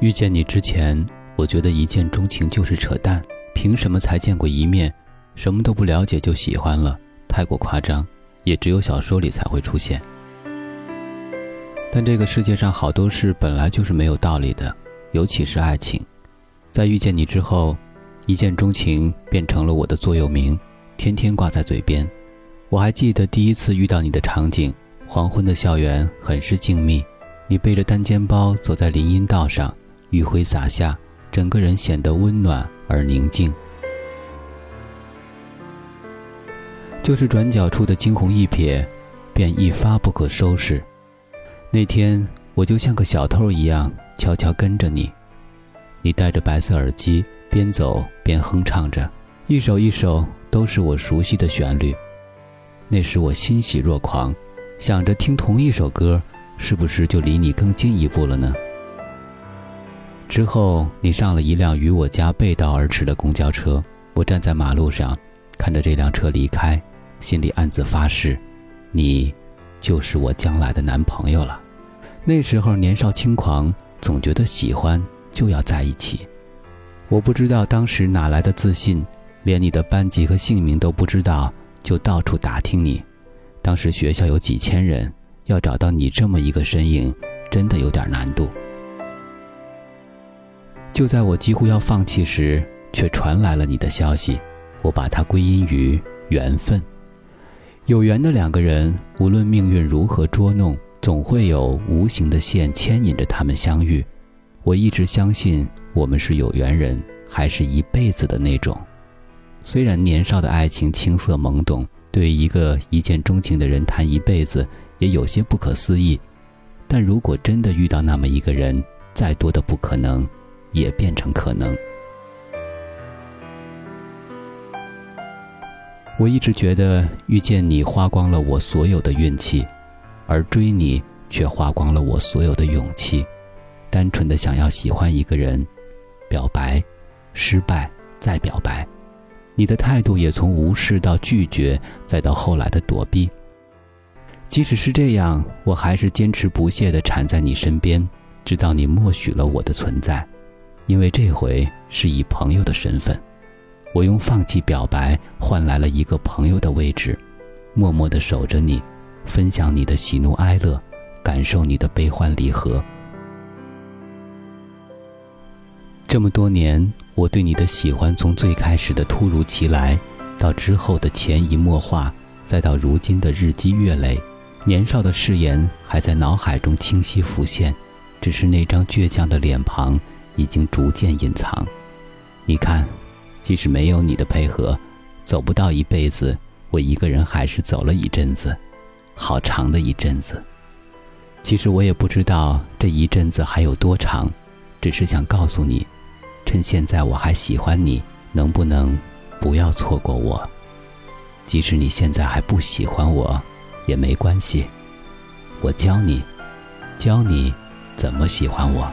遇见你之前，我觉得一见钟情就是扯淡。凭什么才见过一面，什么都不了解就喜欢了？太过夸张，也只有小说里才会出现。但这个世界上好多事本来就是没有道理的，尤其是爱情。在遇见你之后，一见钟情变成了我的座右铭，天天挂在嘴边。我还记得第一次遇到你的场景：黄昏的校园很是静谧，你背着单肩包走在林荫道上。余晖洒下，整个人显得温暖而宁静。就是转角处的惊鸿一瞥，便一发不可收拾。那天，我就像个小偷一样，悄悄跟着你。你戴着白色耳机，边走边哼唱着，一首一首都是我熟悉的旋律。那时我欣喜若狂，想着听同一首歌，是不是就离你更近一步了呢？之后，你上了一辆与我家背道而驰的公交车。我站在马路上，看着这辆车离开，心里暗自发誓：你，就是我将来的男朋友了。那时候年少轻狂，总觉得喜欢就要在一起。我不知道当时哪来的自信，连你的班级和姓名都不知道，就到处打听你。当时学校有几千人，要找到你这么一个身影，真的有点难度。就在我几乎要放弃时，却传来了你的消息。我把它归因于缘分。有缘的两个人，无论命运如何捉弄，总会有无形的线牵引着他们相遇。我一直相信，我们是有缘人，还是一辈子的那种。虽然年少的爱情青涩懵懂，对一个一见钟情的人谈一辈子也有些不可思议，但如果真的遇到那么一个人，再多的不可能。也变成可能。我一直觉得遇见你花光了我所有的运气，而追你却花光了我所有的勇气。单纯的想要喜欢一个人，表白，失败，再表白，你的态度也从无视到拒绝，再到后来的躲避。即使是这样，我还是坚持不懈地缠在你身边，直到你默许了我的存在。因为这回是以朋友的身份，我用放弃表白换来了一个朋友的位置，默默的守着你，分享你的喜怒哀乐，感受你的悲欢离合。这么多年，我对你的喜欢，从最开始的突如其来，到之后的潜移默化，再到如今的日积月累，年少的誓言还在脑海中清晰浮现，只是那张倔强的脸庞。已经逐渐隐藏。你看，即使没有你的配合，走不到一辈子，我一个人还是走了一阵子，好长的一阵子。其实我也不知道这一阵子还有多长，只是想告诉你，趁现在我还喜欢你，能不能不要错过我？即使你现在还不喜欢我，也没关系，我教你，教你怎么喜欢我。